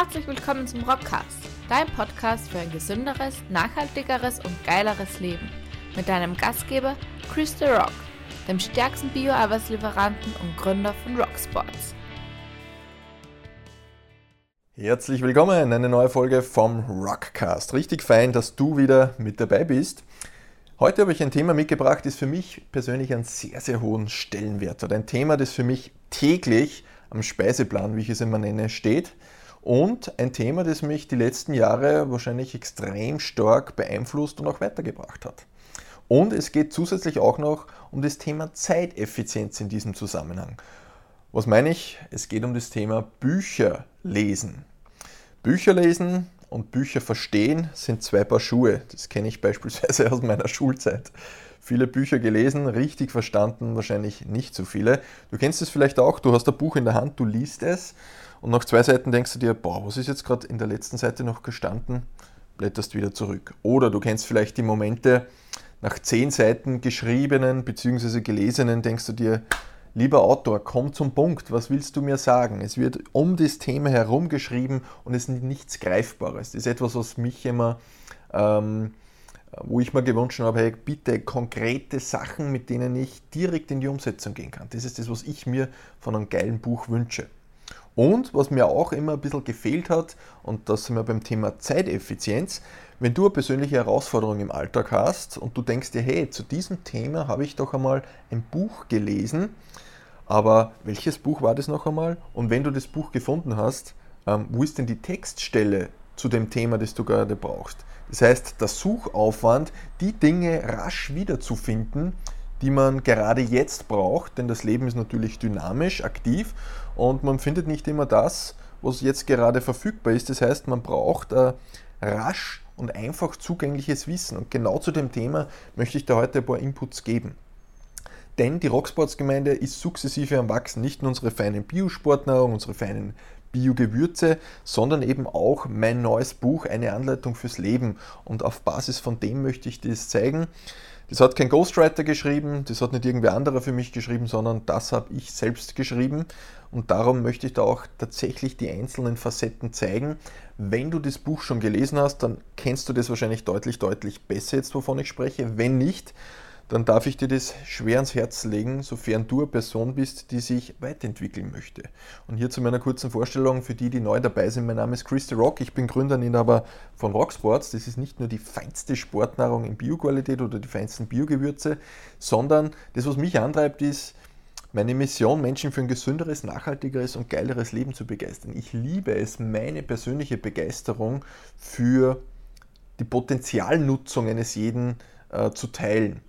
Herzlich willkommen zum Rockcast, dein Podcast für ein gesünderes, nachhaltigeres und geileres Leben. Mit deinem Gastgeber Chris The Rock, dem stärksten Bio-Arbeitslieferanten und Gründer von Rocksports. Herzlich willkommen in eine neue Folge vom Rockcast. Richtig fein, dass du wieder mit dabei bist. Heute habe ich ein Thema mitgebracht, das für mich persönlich einen sehr, sehr hohen Stellenwert hat. Ein Thema, das für mich täglich am Speiseplan, wie ich es immer nenne, steht. Und ein Thema, das mich die letzten Jahre wahrscheinlich extrem stark beeinflusst und auch weitergebracht hat. Und es geht zusätzlich auch noch um das Thema Zeiteffizienz in diesem Zusammenhang. Was meine ich? Es geht um das Thema Bücher lesen. Bücher lesen und Bücher verstehen sind zwei Paar Schuhe. Das kenne ich beispielsweise aus meiner Schulzeit. Viele Bücher gelesen, richtig verstanden, wahrscheinlich nicht so viele. Du kennst es vielleicht auch, du hast ein Buch in der Hand, du liest es und nach zwei Seiten denkst du dir, boah, was ist jetzt gerade in der letzten Seite noch gestanden? Blätterst wieder zurück. Oder du kennst vielleicht die Momente, nach zehn Seiten geschriebenen bzw. gelesenen, denkst du dir, Lieber Autor, komm zum Punkt. Was willst du mir sagen? Es wird um das Thema herum geschrieben und es ist nichts Greifbares. Das ist etwas, was mich immer, ähm, wo ich mir gewünscht habe, hey, bitte konkrete Sachen, mit denen ich direkt in die Umsetzung gehen kann. Das ist das, was ich mir von einem geilen Buch wünsche. Und was mir auch immer ein bisschen gefehlt hat, und das sind wir beim Thema Zeiteffizienz, wenn du eine persönliche Herausforderung im Alltag hast und du denkst dir, hey, zu diesem Thema habe ich doch einmal ein Buch gelesen, aber welches Buch war das noch einmal? Und wenn du das Buch gefunden hast, ähm, wo ist denn die Textstelle zu dem Thema, das du gerade brauchst? Das heißt, der Suchaufwand, die Dinge rasch wiederzufinden, die man gerade jetzt braucht, denn das Leben ist natürlich dynamisch, aktiv und man findet nicht immer das, was jetzt gerade verfügbar ist. Das heißt, man braucht äh, rasch und einfach zugängliches Wissen. Und genau zu dem Thema möchte ich da heute ein paar Inputs geben. Denn die Rocksports-Gemeinde ist sukzessive am Wachsen. Nicht nur unsere feinen Biosportnahrung, unsere feinen Biogewürze, sondern eben auch mein neues Buch, eine Anleitung fürs Leben. Und auf Basis von dem möchte ich das zeigen. Das hat kein Ghostwriter geschrieben, das hat nicht irgendwer anderer für mich geschrieben, sondern das habe ich selbst geschrieben. Und darum möchte ich da auch tatsächlich die einzelnen Facetten zeigen. Wenn du das Buch schon gelesen hast, dann kennst du das wahrscheinlich deutlich, deutlich besser jetzt, wovon ich spreche. Wenn nicht, dann darf ich dir das schwer ans Herz legen, sofern du eine Person bist, die sich weiterentwickeln möchte. Und hier zu meiner kurzen Vorstellung für die, die neu dabei sind. Mein Name ist Chris The Rock, ich bin Gründer und Inhaber von Rocksports. Das ist nicht nur die feinste Sportnahrung in Bioqualität oder die feinsten Biogewürze, sondern das, was mich antreibt, ist, meine Mission, Menschen für ein gesünderes, nachhaltigeres und geileres Leben zu begeistern. Ich liebe es, meine persönliche Begeisterung für die Potenzialnutzung eines jeden äh, zu teilen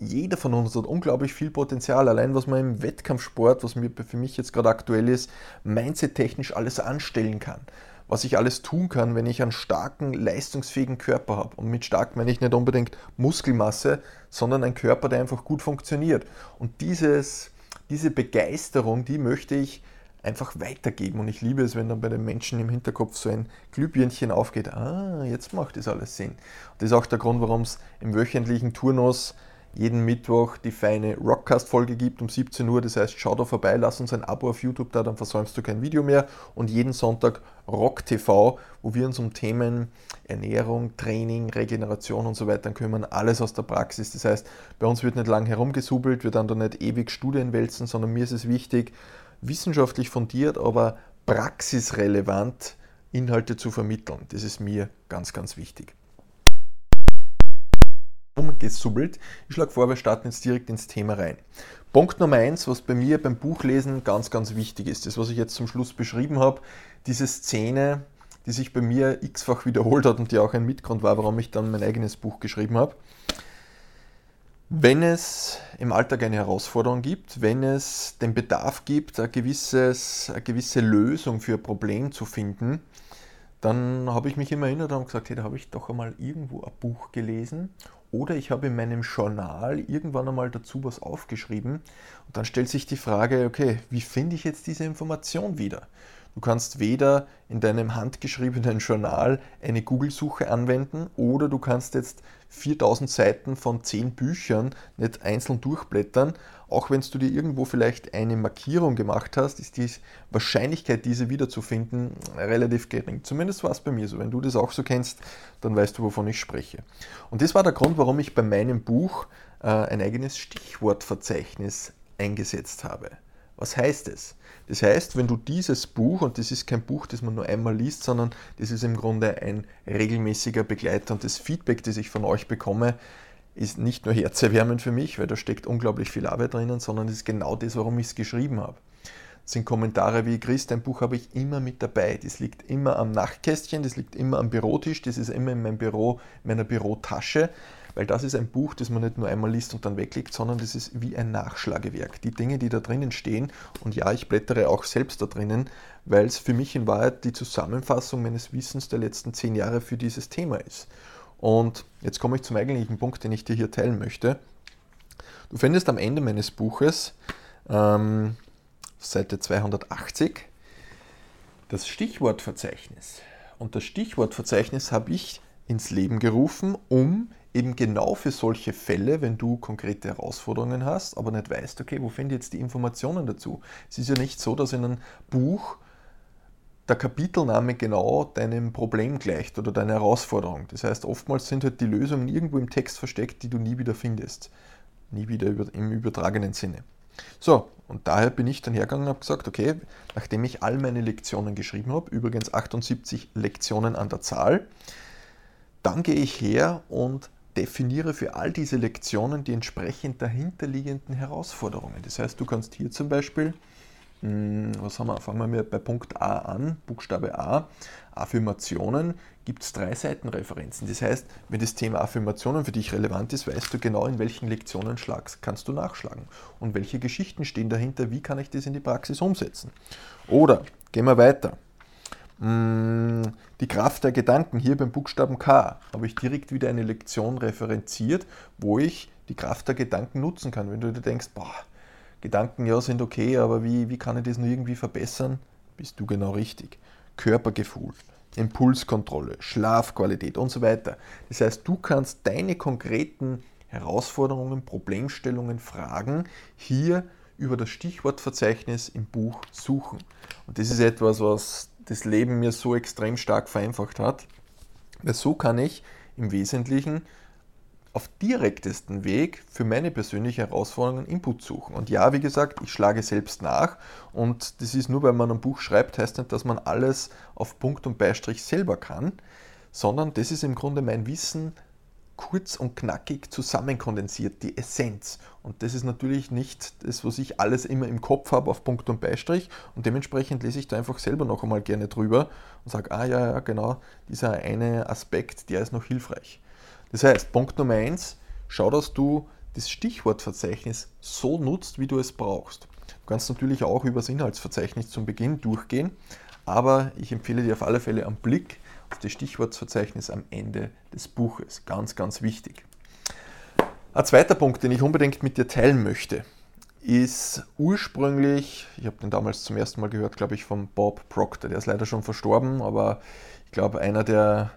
jeder von uns hat unglaublich viel Potenzial. Allein was man im Wettkampfsport, was mir für mich jetzt gerade aktuell ist, mindset-technisch alles anstellen kann. Was ich alles tun kann, wenn ich einen starken, leistungsfähigen Körper habe. Und mit stark meine ich nicht unbedingt Muskelmasse, sondern ein Körper, der einfach gut funktioniert. Und dieses, diese Begeisterung, die möchte ich einfach weitergeben. Und ich liebe es, wenn dann bei den Menschen im Hinterkopf so ein Glühbirnchen aufgeht. Ah, jetzt macht das alles Sinn. Und das ist auch der Grund, warum es im wöchentlichen Turnus jeden Mittwoch die feine Rockcast-Folge gibt um 17 Uhr. Das heißt, schau da vorbei, lass uns ein Abo auf YouTube da, dann versäumst du kein Video mehr. Und jeden Sonntag Rock TV, wo wir uns um Themen Ernährung, Training, Regeneration und so weiter kümmern. Alles aus der Praxis. Das heißt, bei uns wird nicht lang herumgesubelt, wir dann da nicht ewig Studien wälzen, sondern mir ist es wichtig, wissenschaftlich fundiert, aber praxisrelevant Inhalte zu vermitteln. Das ist mir ganz, ganz wichtig umgesubbelt. Ich schlage vor, wir starten jetzt direkt ins Thema rein. Punkt Nummer eins, was bei mir beim Buchlesen ganz, ganz wichtig ist, das, was ich jetzt zum Schluss beschrieben habe, diese Szene, die sich bei mir x-fach wiederholt hat und die auch ein Mitgrund war, warum ich dann mein eigenes Buch geschrieben habe. Wenn es im Alltag eine Herausforderung gibt, wenn es den Bedarf gibt, ein gewisses, eine gewisse Lösung für ein Problem zu finden, dann habe ich mich immer erinnert und gesagt, hey, da habe ich doch einmal irgendwo ein Buch gelesen oder ich habe in meinem Journal irgendwann einmal dazu was aufgeschrieben und dann stellt sich die Frage, okay, wie finde ich jetzt diese Information wieder? Du kannst weder in deinem handgeschriebenen Journal eine Google-Suche anwenden oder du kannst jetzt 4000 Seiten von 10 Büchern nicht einzeln durchblättern. Auch wenn du dir irgendwo vielleicht eine Markierung gemacht hast, ist die Wahrscheinlichkeit, diese wiederzufinden, relativ gering. Zumindest war es bei mir so. Wenn du das auch so kennst, dann weißt du, wovon ich spreche. Und das war der Grund, warum ich bei meinem Buch äh, ein eigenes Stichwortverzeichnis eingesetzt habe. Was heißt es? Das heißt, wenn du dieses Buch, und das ist kein Buch, das man nur einmal liest, sondern das ist im Grunde ein regelmäßiger Begleiter und das Feedback, das ich von euch bekomme, ist nicht nur herzerwärmend für mich, weil da steckt unglaublich viel Arbeit drinnen, sondern es ist genau das, warum ich es geschrieben habe. Das sind Kommentare wie, Chris, dein Buch habe ich immer mit dabei. Das liegt immer am Nachtkästchen, das liegt immer am Bürotisch, das ist immer in meinem Büro, meiner Bürotasche weil das ist ein Buch, das man nicht nur einmal liest und dann weglegt, sondern das ist wie ein Nachschlagewerk. Die Dinge, die da drinnen stehen, und ja, ich blättere auch selbst da drinnen, weil es für mich in Wahrheit die Zusammenfassung meines Wissens der letzten zehn Jahre für dieses Thema ist. Und jetzt komme ich zum eigentlichen Punkt, den ich dir hier teilen möchte. Du findest am Ende meines Buches, ähm, Seite 280, das Stichwortverzeichnis. Und das Stichwortverzeichnis habe ich ins Leben gerufen, um eben genau für solche Fälle, wenn du konkrete Herausforderungen hast, aber nicht weißt, okay, wo finde ich jetzt die Informationen dazu? Es ist ja nicht so, dass in einem Buch der Kapitelname genau deinem Problem gleicht oder deiner Herausforderung. Das heißt, oftmals sind halt die Lösungen irgendwo im Text versteckt, die du nie wieder findest. Nie wieder im übertragenen Sinne. So, und daher bin ich dann hergegangen und habe gesagt, okay, nachdem ich all meine Lektionen geschrieben habe, übrigens 78 Lektionen an der Zahl, dann gehe ich her und definiere für all diese Lektionen die entsprechend dahinterliegenden Herausforderungen. Das heißt, du kannst hier zum Beispiel, hm, was haben wir, fangen wir bei Punkt A an, Buchstabe A, Affirmationen, gibt es drei Seitenreferenzen. Das heißt, wenn das Thema Affirmationen für dich relevant ist, weißt du genau, in welchen Lektionen schlagst, kannst du nachschlagen und welche Geschichten stehen dahinter, wie kann ich das in die Praxis umsetzen. Oder gehen wir weiter. Mm, die Kraft der Gedanken, hier beim Buchstaben K, habe ich direkt wieder eine Lektion referenziert, wo ich die Kraft der Gedanken nutzen kann. Wenn du dir denkst, boah, Gedanken ja sind okay, aber wie, wie kann ich das nur irgendwie verbessern? Bist du genau richtig. Körpergefühl, Impulskontrolle, Schlafqualität und so weiter. Das heißt, du kannst deine konkreten Herausforderungen, Problemstellungen, Fragen hier über das Stichwortverzeichnis im Buch suchen. Und das ist etwas, was das Leben mir so extrem stark vereinfacht hat. Weil so kann ich im Wesentlichen auf direktesten Weg für meine persönliche Herausforderungen Input suchen. Und ja, wie gesagt, ich schlage selbst nach und das ist nur, weil man ein Buch schreibt, heißt nicht, dass man alles auf Punkt und Beistrich selber kann, sondern das ist im Grunde mein Wissen, kurz und knackig zusammenkondensiert, die Essenz. Und das ist natürlich nicht das, was ich alles immer im Kopf habe auf Punkt und Beistrich. Und dementsprechend lese ich da einfach selber noch einmal gerne drüber und sage, ah ja, ja, genau, dieser eine Aspekt, der ist noch hilfreich. Das heißt, Punkt Nummer eins, schau, dass du das Stichwortverzeichnis so nutzt, wie du es brauchst. Du kannst natürlich auch über das Inhaltsverzeichnis zum Beginn durchgehen, aber ich empfehle dir auf alle Fälle am Blick auf das Stichwortverzeichnis am Ende des Buches. Ganz, ganz wichtig. Ein zweiter Punkt, den ich unbedingt mit dir teilen möchte, ist ursprünglich, ich habe den damals zum ersten Mal gehört, glaube ich, von Bob Proctor. Der ist leider schon verstorben, aber ich glaube, einer der,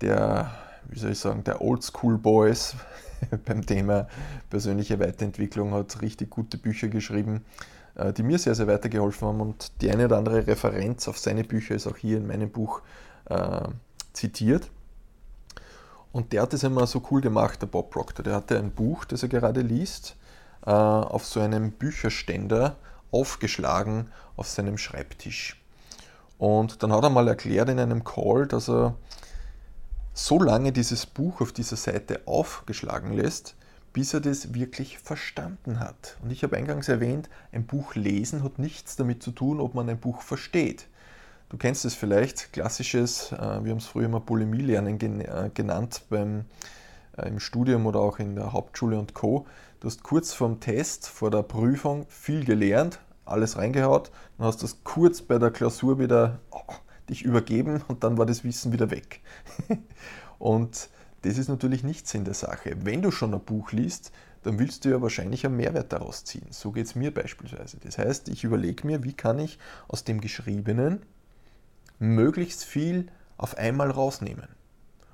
der, wie soll ich sagen, der Oldschool Boys beim Thema persönliche Weiterentwicklung hat richtig gute Bücher geschrieben, äh, die mir sehr, sehr weitergeholfen haben. Und die eine oder andere Referenz auf seine Bücher ist auch hier in meinem Buch äh, zitiert. Und der hat es immer so cool gemacht, der Bob Proctor. Der hatte ein Buch, das er gerade liest, äh, auf so einem Bücherständer aufgeschlagen auf seinem Schreibtisch. Und dann hat er mal erklärt in einem Call, dass er so lange dieses Buch auf dieser Seite aufgeschlagen lässt, bis er das wirklich verstanden hat. Und ich habe eingangs erwähnt, ein Buch lesen hat nichts damit zu tun, ob man ein Buch versteht. Du kennst es vielleicht, klassisches, äh, wir haben es früher mal Bulimie-Lernen äh, genannt beim, äh, im Studium oder auch in der Hauptschule und Co. Du hast kurz vorm Test, vor der Prüfung viel gelernt, alles reingehaut, dann hast du das kurz bei der Klausur wieder oh, dich übergeben und dann war das Wissen wieder weg. und das ist natürlich nicht Sinn der Sache. Wenn du schon ein Buch liest, dann willst du ja wahrscheinlich einen Mehrwert daraus ziehen. So geht es mir beispielsweise. Das heißt, ich überlege mir, wie kann ich aus dem Geschriebenen möglichst viel auf einmal rausnehmen.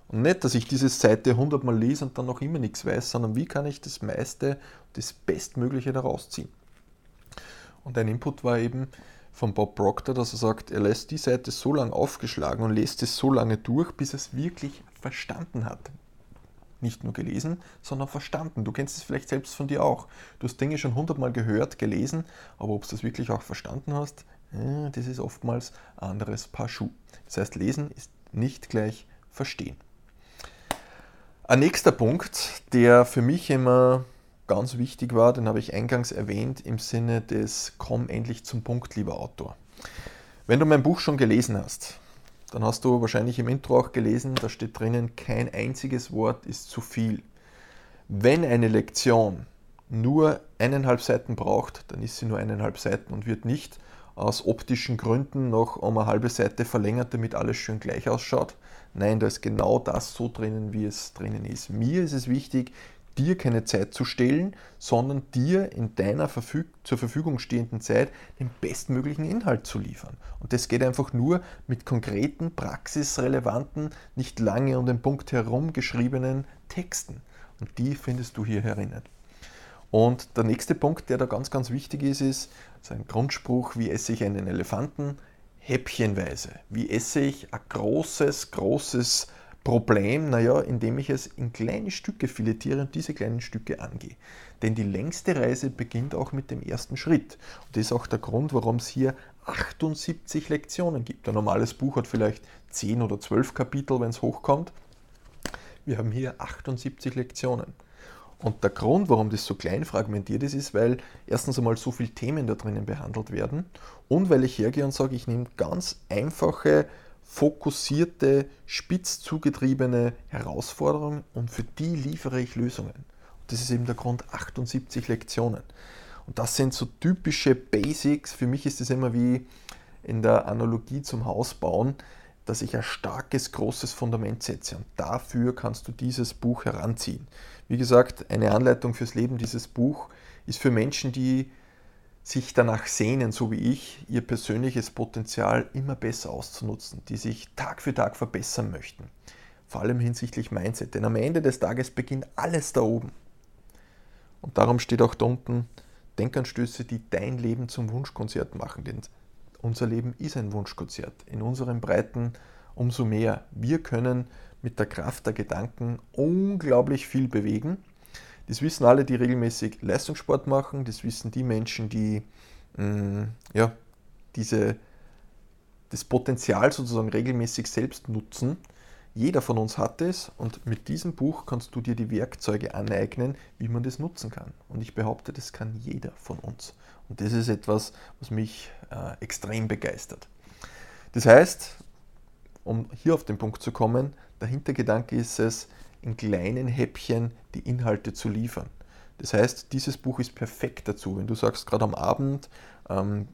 Und nicht, dass ich diese Seite hundertmal lese und dann noch immer nichts weiß, sondern wie kann ich das meiste, das Bestmögliche daraus ziehen. Und ein Input war eben von Bob Proctor, dass er sagt, er lässt die Seite so lange aufgeschlagen und lässt es so lange durch, bis er es wirklich verstanden hat. Nicht nur gelesen, sondern verstanden. Du kennst es vielleicht selbst von dir auch. Du hast Dinge schon hundertmal gehört, gelesen, aber ob du das wirklich auch verstanden hast, das ist oftmals ein anderes Paar Schuh. Das heißt, lesen ist nicht gleich verstehen. Ein nächster Punkt, der für mich immer ganz wichtig war, den habe ich eingangs erwähnt im Sinne des Komm endlich zum Punkt, lieber Autor. Wenn du mein Buch schon gelesen hast, dann hast du wahrscheinlich im Intro auch gelesen, da steht drinnen, kein einziges Wort ist zu viel. Wenn eine Lektion nur eineinhalb Seiten braucht, dann ist sie nur eineinhalb Seiten und wird nicht aus optischen Gründen noch um eine halbe Seite verlängert, damit alles schön gleich ausschaut. Nein, da ist genau das so drinnen, wie es drinnen ist. Mir ist es wichtig, dir keine Zeit zu stellen, sondern dir in deiner Verfüg zur Verfügung stehenden Zeit den bestmöglichen Inhalt zu liefern. Und das geht einfach nur mit konkreten, praxisrelevanten, nicht lange um den Punkt herum geschriebenen Texten. Und die findest du hier herinnen. Und der nächste Punkt, der da ganz, ganz wichtig ist, ist so ein Grundspruch, wie esse ich einen Elefanten? Häppchenweise. Wie esse ich ein großes, großes Problem? Naja, indem ich es in kleine Stücke filetiere und diese kleinen Stücke angehe. Denn die längste Reise beginnt auch mit dem ersten Schritt. Und das ist auch der Grund, warum es hier 78 Lektionen gibt. Ein normales Buch hat vielleicht 10 oder 12 Kapitel, wenn es hochkommt. Wir haben hier 78 Lektionen. Und der Grund, warum das so klein fragmentiert ist, ist, weil erstens einmal so viele Themen da drinnen behandelt werden und weil ich hergehe und sage, ich nehme ganz einfache, fokussierte, spitz zugetriebene Herausforderungen und für die liefere ich Lösungen. Und das ist eben der Grund 78 Lektionen. Und das sind so typische Basics. Für mich ist es immer wie in der Analogie zum Hausbauen dass ich ein starkes, großes Fundament setze. Und dafür kannst du dieses Buch heranziehen. Wie gesagt, eine Anleitung fürs Leben, dieses Buch, ist für Menschen, die sich danach sehnen, so wie ich, ihr persönliches Potenzial immer besser auszunutzen, die sich Tag für Tag verbessern möchten. Vor allem hinsichtlich Mindset. Denn am Ende des Tages beginnt alles da oben. Und darum steht auch da unten Denkanstöße, die dein Leben zum Wunschkonzert machen. Denn unser Leben ist ein Wunschkonzert. In unseren Breiten umso mehr. Wir können mit der Kraft der Gedanken unglaublich viel bewegen. Das wissen alle, die regelmäßig Leistungssport machen. Das wissen die Menschen, die mh, mm, ja, diese, das Potenzial sozusagen regelmäßig selbst nutzen. Jeder von uns hat es und mit diesem Buch kannst du dir die Werkzeuge aneignen, wie man das nutzen kann. Und ich behaupte, das kann jeder von uns. Und das ist etwas, was mich äh, extrem begeistert. Das heißt, um hier auf den Punkt zu kommen, der Hintergedanke ist es, in kleinen Häppchen die Inhalte zu liefern. Das heißt, dieses Buch ist perfekt dazu. Wenn du sagst, gerade am Abend, ähm,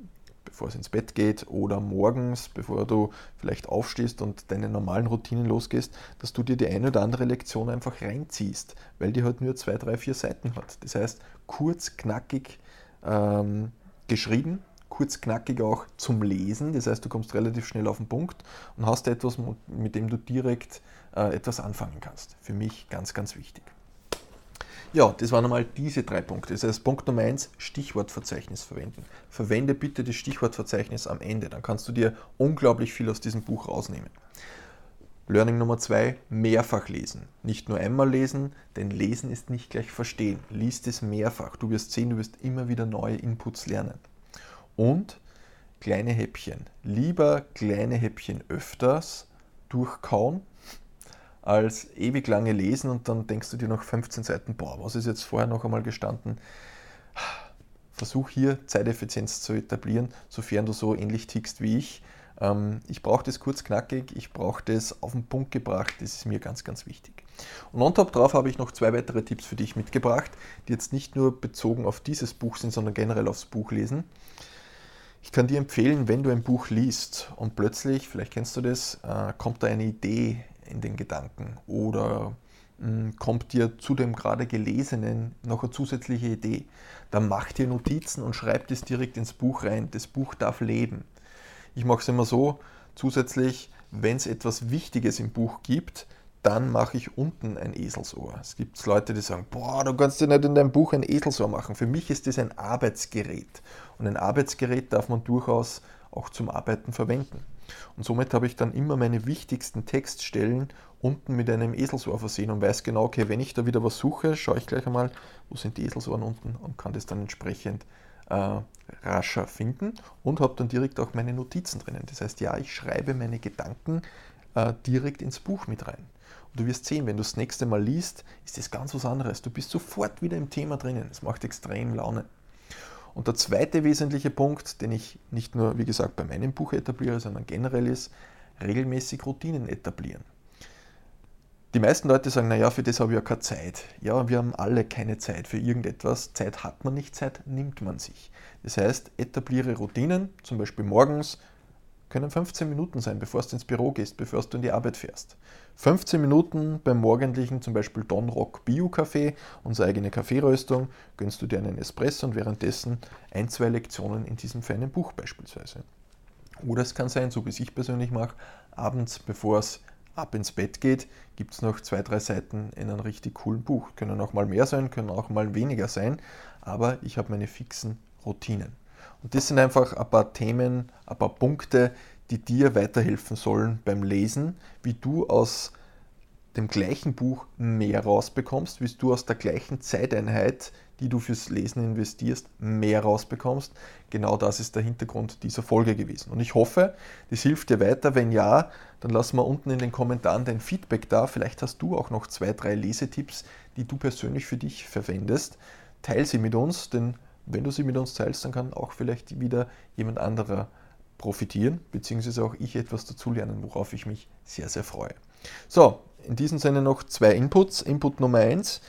bevor es ins Bett geht oder morgens, bevor du vielleicht aufstehst und deine normalen Routinen losgehst, dass du dir die eine oder andere Lektion einfach reinziehst, weil die halt nur zwei, drei, vier Seiten hat. Das heißt, kurz, knackig ähm, geschrieben, kurz, knackig auch zum Lesen. Das heißt, du kommst relativ schnell auf den Punkt und hast etwas, mit dem du direkt äh, etwas anfangen kannst. Für mich ganz, ganz wichtig. Ja, das waren einmal diese drei Punkte. Das heißt, Punkt Nummer eins, Stichwortverzeichnis verwenden. Verwende bitte das Stichwortverzeichnis am Ende, dann kannst du dir unglaublich viel aus diesem Buch rausnehmen. Learning Nummer zwei, mehrfach lesen. Nicht nur einmal lesen, denn lesen ist nicht gleich verstehen. Lies es mehrfach. Du wirst sehen, du wirst immer wieder neue Inputs lernen. Und kleine Häppchen. Lieber kleine Häppchen öfters durchkauen, als ewig lange lesen und dann denkst du dir nach 15 Seiten, boah, was ist jetzt vorher noch einmal gestanden? Versuch hier Zeiteffizienz zu etablieren, sofern du so ähnlich tickst wie ich. Ähm, ich brauche das kurz knackig, ich brauche das auf den Punkt gebracht, das ist mir ganz, ganz wichtig. Und on top drauf habe ich noch zwei weitere Tipps für dich mitgebracht, die jetzt nicht nur bezogen auf dieses Buch sind, sondern generell aufs Buch lesen. Ich kann dir empfehlen, wenn du ein Buch liest und plötzlich, vielleicht kennst du das, äh, kommt da eine Idee in den Gedanken oder hm, kommt dir zu dem gerade gelesenen noch eine zusätzliche Idee, dann mach dir Notizen und schreib das direkt ins Buch rein. Das Buch darf leben. Ich mache es immer so, zusätzlich, wenn es etwas Wichtiges im Buch gibt, dann mache ich unten ein Eselsohr. Es gibt Leute, die sagen, boah, du kannst dir nicht in deinem Buch ein Eselsohr machen. Für mich ist das ein Arbeitsgerät. Und ein Arbeitsgerät darf man durchaus auch zum Arbeiten verwenden. Und somit habe ich dann immer meine wichtigsten Textstellen unten mit einem Eselsohr versehen und weiß genau, okay, wenn ich da wieder was suche, schaue ich gleich einmal, wo sind die Eselsohren unten und kann das dann entsprechend äh, rascher finden und habe dann direkt auch meine Notizen drinnen. Das heißt, ja, ich schreibe meine Gedanken äh, direkt ins Buch mit rein. Du wirst sehen, wenn du das nächste Mal liest, ist das ganz was anderes. Du bist sofort wieder im Thema drinnen. Es macht extrem Laune. Und der zweite wesentliche Punkt, den ich nicht nur, wie gesagt, bei meinem Buch etabliere, sondern generell ist, regelmäßig Routinen etablieren. Die meisten Leute sagen, naja, für das habe ich ja keine Zeit. Ja, wir haben alle keine Zeit für irgendetwas. Zeit hat man nicht, Zeit nimmt man sich. Das heißt, etabliere Routinen, zum Beispiel morgens, können 15 Minuten sein, bevor du ins Büro gehst, bevor du in die Arbeit fährst. 15 Minuten beim morgendlichen, zum Beispiel Don Rock Bio Kaffee, unsere eigene Kaffeeröstung, gönnst du dir einen Espresso und währenddessen ein, zwei Lektionen in diesem feinen Buch beispielsweise. Oder es kann sein, so wie ich persönlich mache, abends, bevor es ab ins Bett geht, gibt es noch zwei, drei Seiten in einem richtig coolen Buch. Können auch mal mehr sein, können auch mal weniger sein, aber ich habe meine fixen Routinen. Und das sind einfach ein paar Themen, ein paar Punkte, die dir weiterhelfen sollen beim Lesen, wie du aus dem gleichen Buch mehr rausbekommst, wie du aus der gleichen Zeiteinheit, die du fürs Lesen investierst, mehr rausbekommst. Genau das ist der Hintergrund dieser Folge gewesen. Und ich hoffe, das hilft dir weiter. Wenn ja, dann lass mal unten in den Kommentaren dein Feedback da. Vielleicht hast du auch noch zwei, drei Lesetipps, die du persönlich für dich verwendest. Teil sie mit uns, denn wenn du sie mit uns teilst, dann kann auch vielleicht wieder jemand anderer profitieren, beziehungsweise auch ich etwas dazulernen, worauf ich mich sehr, sehr freue. So, in diesem Sinne noch zwei Inputs. Input Nummer eins: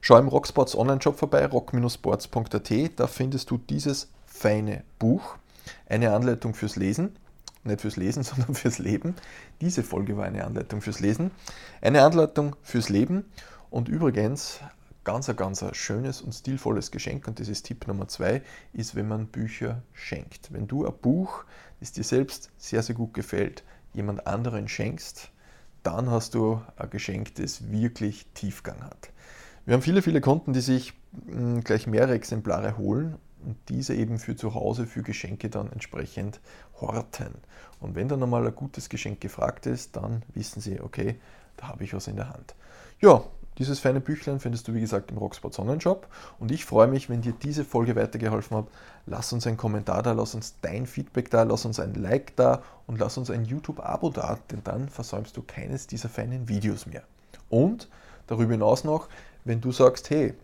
schau im Rocksports Online-Shop vorbei, rock-sports.at. Da findest du dieses feine Buch, eine Anleitung fürs Lesen. Nicht fürs Lesen, sondern fürs Leben. Diese Folge war eine Anleitung fürs Lesen. Eine Anleitung fürs Leben. Und übrigens, ganz, ganz ein schönes und stilvolles Geschenk, und das ist Tipp Nummer zwei, ist, wenn man Bücher schenkt. Wenn du ein Buch, das dir selbst sehr, sehr gut gefällt, jemand anderen schenkst, dann hast du ein Geschenk, das wirklich Tiefgang hat. Wir haben viele, viele Kunden, die sich hm, gleich mehrere Exemplare holen und diese eben für zu Hause, für Geschenke dann entsprechend horten. Und wenn dann einmal ein gutes Geschenk gefragt ist, dann wissen sie, okay, da habe ich was in der Hand. Ja, dieses feine Büchlein findest du, wie gesagt, im Rocksport Sonnenshop. Und ich freue mich, wenn dir diese Folge weitergeholfen hat. Lass uns einen Kommentar da, lass uns dein Feedback da, lass uns ein Like da und lass uns ein YouTube-Abo da, denn dann versäumst du keines dieser feinen Videos mehr. Und darüber hinaus noch, wenn du sagst, hey,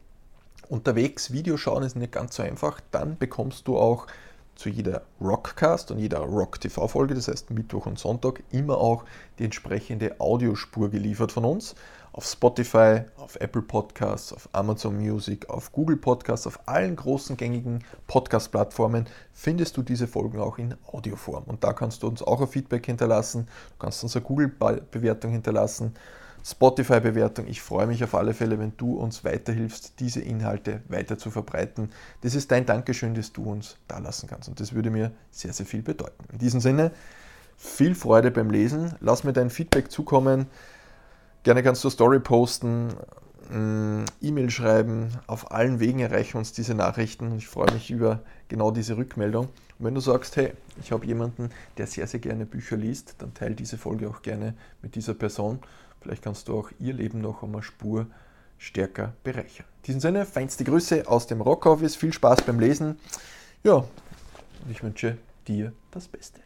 unterwegs Video schauen ist nicht ganz so einfach, dann bekommst du auch zu jeder Rockcast und jeder Rock-TV-Folge, das heißt Mittwoch und Sonntag, immer auch die entsprechende Audiospur geliefert von uns. Auf Spotify, auf Apple Podcasts, auf Amazon Music, auf Google Podcasts, auf allen großen gängigen Podcast-Plattformen findest du diese Folgen auch in Audioform. Und da kannst du uns auch ein Feedback hinterlassen, du kannst uns eine Google-Bewertung hinterlassen Spotify-Bewertung. Ich freue mich auf alle Fälle, wenn du uns weiterhilfst, diese Inhalte weiter zu verbreiten. Das ist dein Dankeschön, das du uns da lassen kannst. Und das würde mir sehr, sehr viel bedeuten. In diesem Sinne, viel Freude beim Lesen. Lass mir dein Feedback zukommen. Gerne kannst du Story posten, mm, E-Mail schreiben. Auf allen Wegen erreichen uns diese Nachrichten. Ich freue mich über genau diese Rückmeldung. Und wenn du sagst, hey, ich habe jemanden, der sehr, sehr gerne Bücher liest, dann teile diese Folge auch gerne mit dieser Person. Vielleicht kannst du auch ihr Leben noch einmal Spur stärker bereichern. In diesem Sinne, feinste Grüße aus dem Rockoffice, viel Spaß beim Lesen. Ja, und ich wünsche dir das Beste.